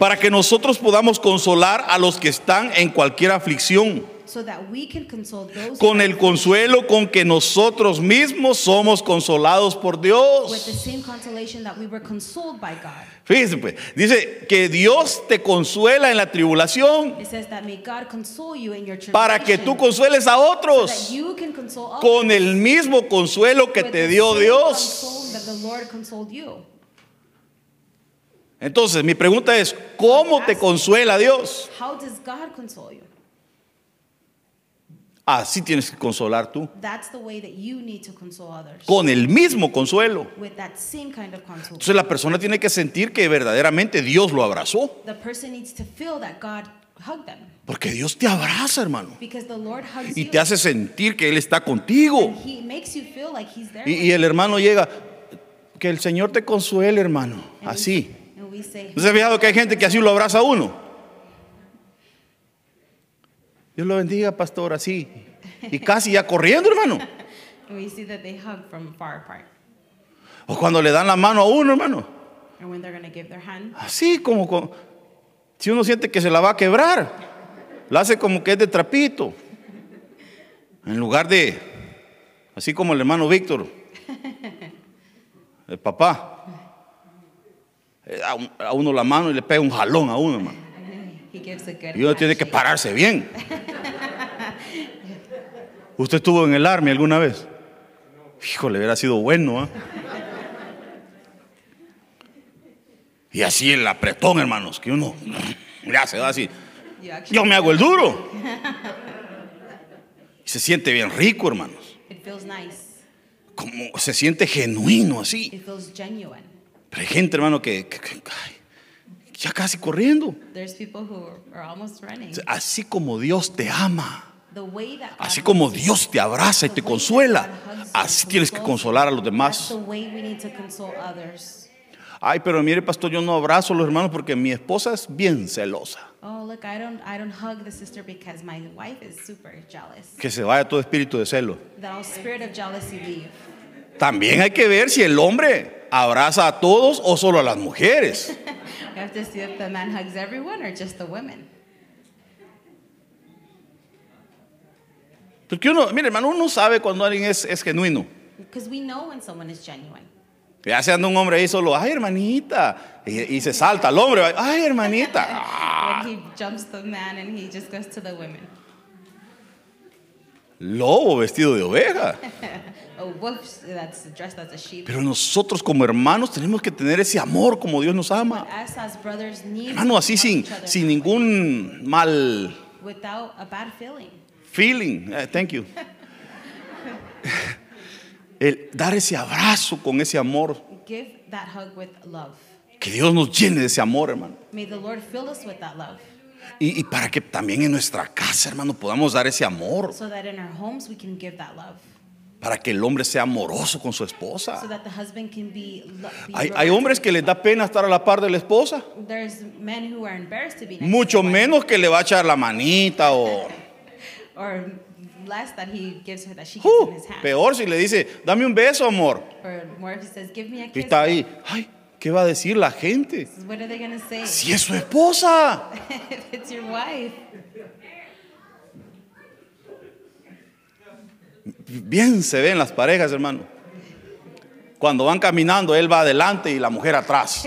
para que nosotros podamos consolar a los que están en cualquier aflicción, so that we can console those con el consuelo con que nosotros mismos somos consolados por with the Dios. same consolation that we were consoled by God. Fíjese pues, dice que Dios te consuela en la tribulación It says that may God console you in your tribulation, para que tú consueles a so that otros you can console others con el mismo consuelo que with te the dio same Dios. console that the Lord consoled you. Entonces, mi pregunta es, ¿cómo te consuela Dios? How does God console you? Así tienes que consolar tú, That's the way that you need to console others. con el mismo consuelo. With that same kind of console. Entonces la persona tiene que sentir que verdaderamente Dios lo abrazó, The person needs to feel that God hugged them. porque Dios te abraza, hermano, Because the Lord hugs y you. te hace sentir que Él está contigo. and He makes you feel like He's there. Y, y el hermano llega, que el Señor te consuele, hermano, you. And así. ¿No se ha fijado que hay gente que así lo abraza a uno? Dios lo bendiga, pastor, así. Y casi ya corriendo, hermano. and (laughs) we see that they hug from far apart. O cuando le dan la mano a uno, hermano. And when they're give their hand, Así como, con- si uno siente que se la va a quebrar, la hace como que es de trapito. En lugar de, así como el hermano Víctor, (laughs) el papá, eh, a uno la mano y le pega un jalón a uno, hermano. He gives a good Y uno tiene que pararse bien. ¿Usted estuvo en el army alguna vez? Híjole, hubiera sido bueno. ¿ah? Y así el apretón, hermanos, que uno ya se va así. Yo me hago el duro. Y se siente bien rico, hermanos. Como se siente genuino así. Pero hay gente, hermano, que, que- que- ay, ya casi corriendo. There's people who are almost running. Así como Dios te ama. Así como Dios te abraza y te consuela, así tienes que consolar a los demás. the way we need to console others. Ay, pero mire, pastor, yo no abrazo a los hermanos porque mi esposa es bien celosa. Oh, look, I don't, I don't hug the sister because my wife is super jealous. Que se vaya todo espíritu de celo. The whole spirit of jealousy leave. También hay que ver si el hombre abraza a todos o solo a las mujeres. (laughs) (laughs) We have to see if the man hugs everyone or just the women. Porque uno, mire, hermano, uno sabe cuando alguien es, es genuino. Because we know when someone is genuine. Ya se anda un hombre ahí solo, ay, hermanita. Y, y se salta al hombre, ay, hermanita. (laughs) Ah, he jumps the man and he just goes to the women. Lobo vestido de oveja. (laughs) Pero nosotros como hermanos tenemos que tener ese amor como Dios nos ama. Hermano, así sin, sin ningún mal feeling. Eh, thank you. (laughs) El dar ese abrazo con ese amor. Give that hug with love. Que Dios nos llene de ese amor, hermano. May the Lord fill us with that love Y, y para que también en nuestra casa, hermano, podamos dar ese amor. so that in our homes we can give that love. Para que el hombre sea amoroso con su So esposa. that the husband can be. be Hay, hombres que les da pena estar a la par de la esposa. There's men who are embarrassed to be next Mucho to menos que le va a echar la manita o... (laughs) or less that he gives her that she gives Uh, him his hand. peor si le dice, dame un beso, amor. Or more if he says, "Give me a Y kiss." está ahí, ay, ¿qué va a decir la gente? What are they gonna say? Si es su esposa. (laughs) Bien se ven las parejas, hermano. Cuando van caminando, él va adelante y la mujer atrás. (laughs)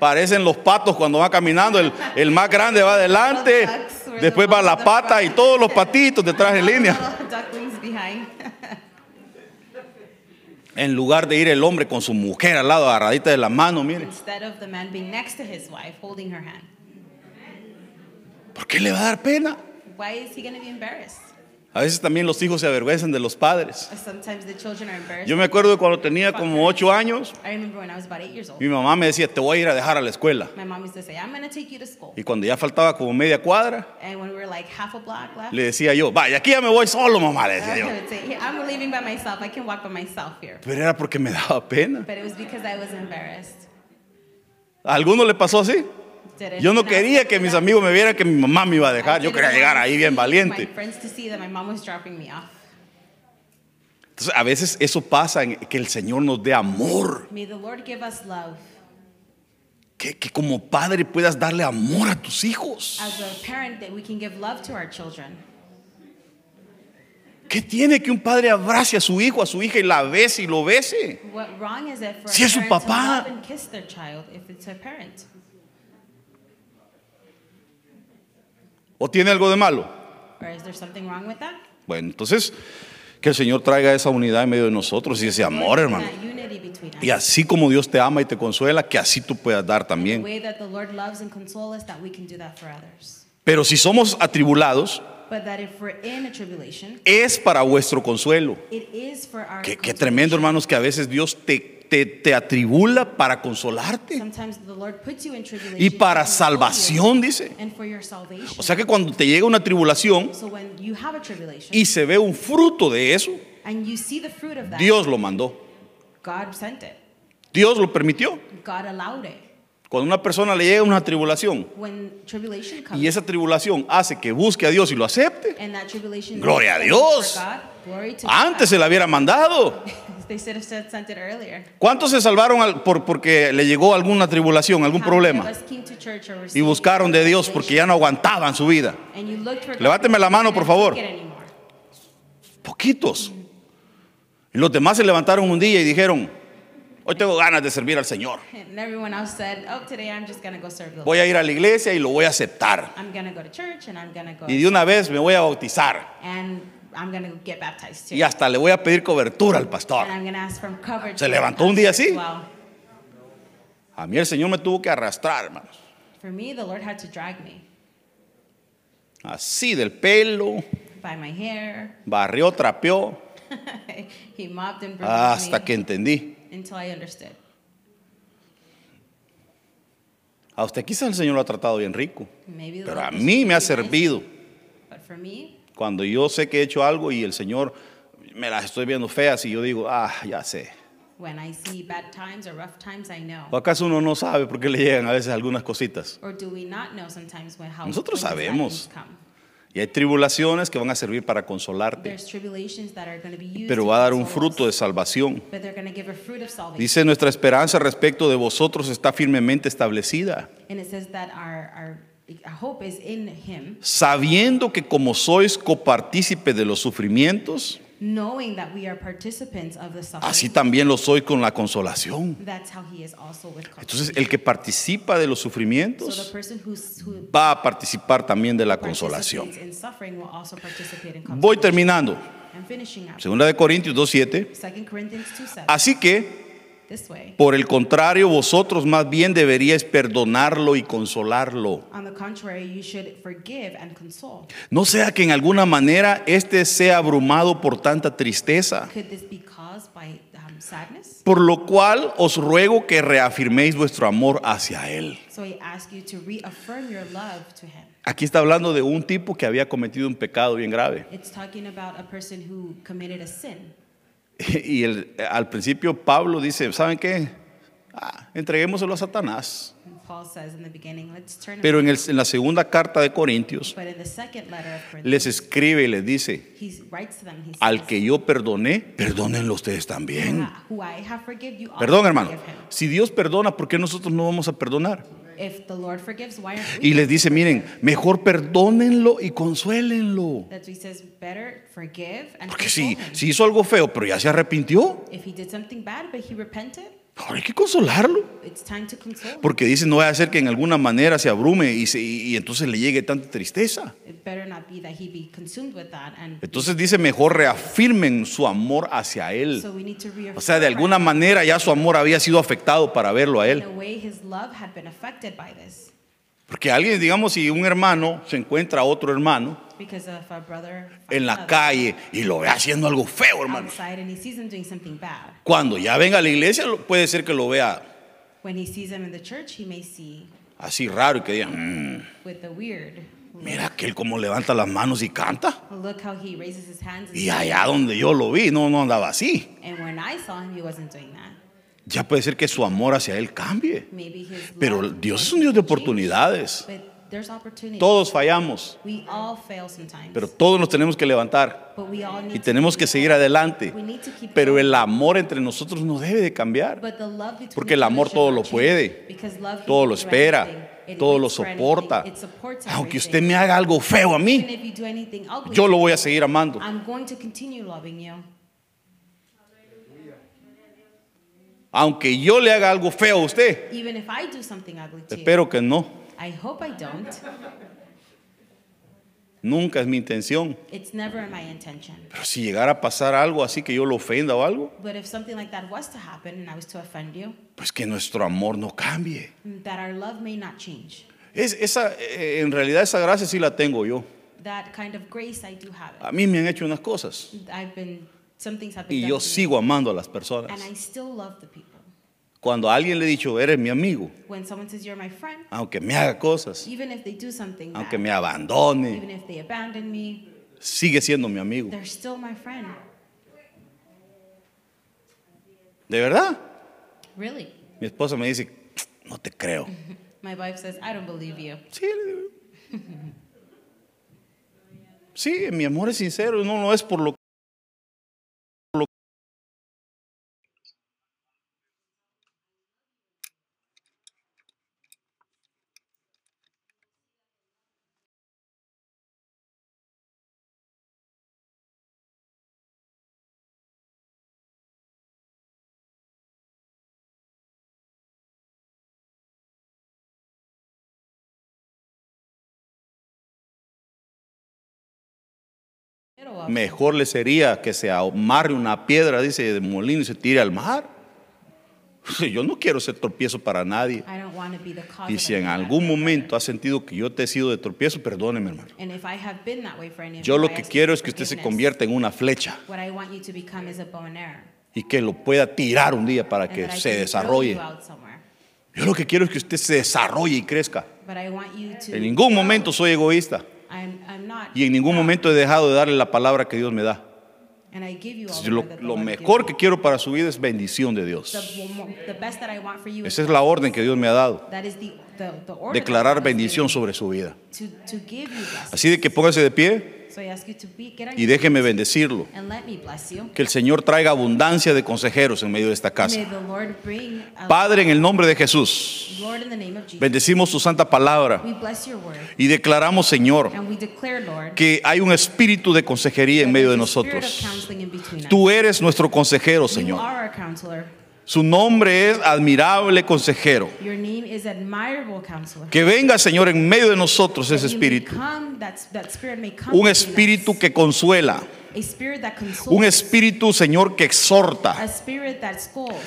Parecen los patos cuando van caminando, el, el más grande va adelante, después va la pata y todos los patitos detrás en línea. (laughs) En lugar de ir el hombre con su mujer al lado, agarradita de la mano, mire. Instead of the man being next to his wife, holding her hand. ¿Por qué le va a dar pena? Why is he going to be embarrassed? A veces también los hijos se avergüenzan de los padres. Sometimes the children are embarrassed. Yo me acuerdo cuando tenía como ocho años, mi mamá me decía, te voy a ir a dejar a la escuela. Y cuando ya faltaba como media cuadra, le decía yo, vaya, aquí ya me voy solo, mamá, le decía yo. would say, "Here, I'm leaving by myself. I can walk by myself here. Pero era porque me daba pena. ¿A alguno le pasó así? Yo no quería que mis amigos me vieran que mi mamá me iba a dejar. I Yo quería llegar ahí bien valiente. My friends to see that my mom was dropping me off. Entonces, a veces eso pasa en que el Señor nos dé amor. May the Lord give us love. Que, que como padre puedas darle amor a tus hijos. As a parent, that we can give love to our children. ¿Qué tiene que un padre abrace a su hijo, a su hija y la bese y lo bese? Si es su papá. ¿O tiene algo de malo? Or is there something wrong with that? Bueno, entonces que el Señor traiga esa unidad en medio de nosotros y ese amor, hermano. Y así como Dios te ama y te consuela, que así tú puedas dar The también. way that the Lord loves and consoles us, that we can do that for others. Pero si somos atribulados, es para vuestro consuelo. it is for our Qué, qué tremendo, hermanos, que a veces Dios te, te, te atribula para consolarte y para salvación, dice. O sea que cuando te llega una tribulación y se ve un fruto de eso, and you see the fruit of that, Dios lo mandó. God sent it. Dios lo permitió. Cuando una persona le llega una tribulación comes y esa tribulación hace que busque a Dios y lo acepte, Gloria a Dios. God, antes se la hubiera mandado. (laughs) ¿Cuántos se salvaron al- por, porque le llegó alguna tribulación, algún problema? Y buscaron de Dios porque ya no aguantaban su vida. Levánteme la mano, por favor. Poquitos. Y los demás se levantaron un día y dijeron, hoy tengo ganas de servir al Señor. And everyone else said, "Oh, today I'm just gonna go serve the Lord. Voy a ir a la iglesia y lo voy a aceptar. I'm gonna go to church and I'm gonna go Y de una vez me voy a bautizar. and I'm gonna get baptized too. Y hasta le voy a pedir cobertura al pastor. And I'm gonna ask for coverage. Se levantó un día así. Wow. A mí el Señor me tuvo que arrastrar, hermanos. For me, the Lord had to drag me Así del pelo, by my hair. barrió, trapeó, (laughs) he mopped and hasta me que entendí. Until I understood. A usted quizás el Señor lo ha tratado bien rico, Maybe the pero a mí me ha nice, servido. But for me, Cuando yo sé que he hecho algo y el Señor me las estoy viendo feas y yo digo, ah, ya sé. when I see bad times or rough times, I know. ¿O acaso uno no sabe por qué le llegan a veces algunas cositas? Or do we not know sometimes when how Nosotros when these bad sabemos. things come? Y hay tribulaciones que van a servir para consolarte, pero va a dar un fruto de salvación. Dice, nuestra esperanza respecto de vosotros está firmemente establecida, and it says that our, our, our hope is in Him, sabiendo que como sois copartícipe de los sufrimientos, knowing that we are participants of the suffering. así también lo sois con la consolación. That's how He is also with Entonces, el que participa de los So the sufrimientos person who's, who va a participar también de la consolación. participates in suffering will also participate in Voy terminando. I'm finishing up. Segunda de Corintios 2.7. 2 Corinthians 2 7. Así que, This way. por el contrario, vosotros más bien deberíais perdonarlo y consolarlo. On the contrary, you should forgive and console. No sea que en alguna manera éste sea abrumado por tanta tristeza. Could this be caused by um, sadness? Por lo cual os ruego que reafirméis vuestro amor hacia Él. So I ask you to reaffirm your love to Him. Aquí está hablando de un tipo que había cometido un pecado bien grave. It's talking about a person who committed a sin. Y el- al principio Pablo dice, ¿saben qué? Ah, entreguémoselo a Satanás. Pero en, el- en la segunda carta de Corintios But in the second letter of Corinthians, les escribe y les dice, he writes to them, he al que yo perdoné, perdónenlo ustedes también. "Ah, who I have forgive you, also Perdón hermano, si Dios perdona, ¿por qué nosotros no vamos a perdonar? If the Lord forgives, why aren't we? Y les dice, miren, mejor perdónenlo y consuélenlo. That's why he says, better forgive and Porque console si, him. si hizo algo feo, pero ya se arrepintió, If he did something bad, but he repented, ahora hay que consolarlo. Porque dice, no vaya a ser que en alguna manera se abrume y, se- y- y entonces le llegue tanta tristeza. Entonces dice, mejor reafirmen su amor hacia Él. O sea, de alguna manera ya su amor había sido afectado para verlo a Él. Porque alguien, digamos, si un hermano se encuentra a otro hermano en la calle y lo ve haciendo algo feo, hermano. Cuando ya venga a la iglesia, puede ser que lo vea when he sees him in the church, he may see así raro y que diga, "Mm, with the weird. look. mira aquel cómo levanta las manos y canta. Y allá donde yo lo vi, no, no andaba así. Ya puede ser que su amor hacia Él cambie. Pero Dios es un Dios de oportunidades. Todos fallamos, pero todos nos tenemos que levantar. Y to tenemos que seguir adelante. Pero el amor entre nosotros no debe de cambiar. Porque el amor todo lo puede, todo lo espera, todo lo soporta. Aunque usted me haga algo feo a mí, yo lo voy a seguir amando. I'm going to continue loving you. Aunque yo le haga algo feo a usted, Even if I do something ugly to you. espero que no. I hope I don't. Nunca es mi intención. It's never my intention. Pero si llegara a pasar algo así que yo lo ofenda o algo, But if something like that was to happen and I was to offend you, pues que nuestro amor no cambie. that our love may not change. Es, esa, eh, en realidad esa gracia sí la tengo yo. That kind of grace I do have it. A mí me han hecho unas cosas I've been y yo sigo amando a las personas. and I still love the people. Cuando a alguien le he dicho, eres mi amigo, When someone says you're my friend, aunque me haga cosas, even if they do something aunque bad, me abandone, even if they abandon me, sigue siendo mi amigo. they're still my friend. ¿De verdad? Really. Mi esposa me dice, no te creo. (laughs) My wife says, I don't believe you. Sí. (laughs) Sí, mi amor es sincero, no, no es por lo Mejor le sería que se amarre una piedra, dice, de molino y se tire al mar. (laughs) Yo no quiero ser tropiezo para nadie. I don't want to be the cause Y si en algún momento has sentido que yo te he sido de tropiezo, perdóneme, hermano. Yo lo que quiero es que usted se convierta en una flecha What I want you to become is a bow and arrow. y que lo pueda tirar un día para que se desarrolle. Yo lo que quiero es que usted se desarrolle y crezca. En ningún momento soy egoísta y en ningún proud. momento he dejado de darle la palabra que Dios me da. The Lo, lo mejor que quiero para su vida es bendición de Dios. Esa es la orden que Dios me ha dado. Declarar bendición sobre su vida. Así de que póngase de pie Y déjeme bendecirlo. and let me bless you. Que el Señor traiga abundancia de consejeros en medio de esta casa. a Padre, en el nombre de Jesús, Lord in the name of Jesus. bendecimos tu santa palabra We bless your word y declaramos, Señor, and we declare, Lord, que hay un espíritu de consejería en that medio de there's a spirit of nosotros. Tú us. eres nuestro consejero, Señor. Su nombre es admirable consejero. Your name is admirable counselor. Que venga, Señor, en medio de nosotros ese espíritu. come- that, that Un espíritu que consuela. a spirit that Un espíritu, Señor, que exhorta. a spirit that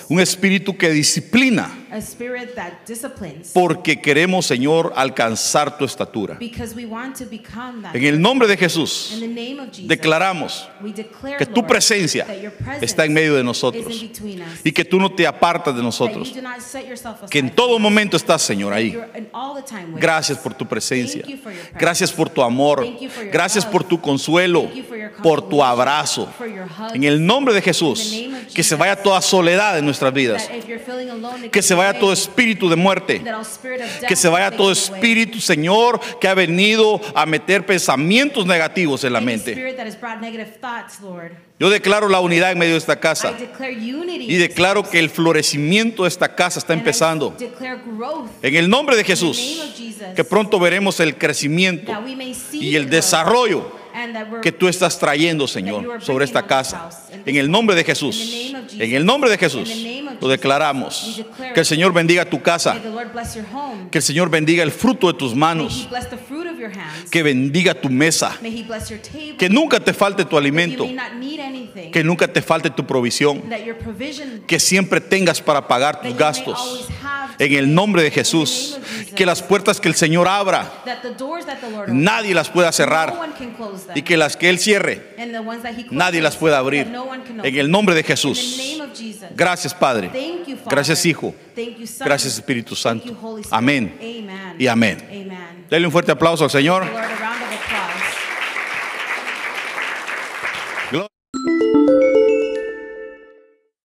Un espíritu que disciplina. A spirit that disciplines. Porque queremos, Señor, alcanzar tu estatura. Because we want to become that. En el nombre de In Jesús, the name of Jesus, declaramos we declare, que tu Lord, presencia that your presence está en medio de is nosotros in between us. y que tú no te apartas de that nosotros. you do not set yourself aside Que en todo momento estás, Señor, ahí. You're in all the time with Gracias por tu presencia. Thank you for your presence. Gracias por tu amor. Thank you for your Gracias love. por tu consuelo. Thank you for your Por tu abrazo. for your. En el nombre de Jesús. In the name of Que se Jesus. vaya toda soledad en nuestras vidas. That if you're feeling alone, it Que se vaya away. todo espíritu de muerte. Que se vaya todo espíritu, Señor, que ha venido a meter pensamientos negativos en la mente. Yo declaro la unidad en medio de esta casa. I declare unity. Y declaro que el florecimiento de esta casa está empezando. En el nombre de Jesús. Que pronto veremos el crecimiento y el desarrollo que tú estás trayendo, Señor, sobre esta casa. En el nombre de Jesús. En el nombre de Jesús. Lo declaramos. Que el Señor bendiga tu casa. Que el Señor bendiga el fruto de tus manos. Que bendiga tu mesa. Que nunca te falte tu alimento. Que nunca te falte tu provisión. Que siempre tengas para pagar tus gastos. En el nombre de Jesús. Que las puertas que el Señor abra, nadie las pueda cerrar. Y que las que Él cierre, nadie las pueda abrir. En el nombre de Jesús. Gracias, Padre. Gracias, Hijo. Gracias, Espíritu Santo. Amén y amén. Dele un fuerte aplauso al Señor.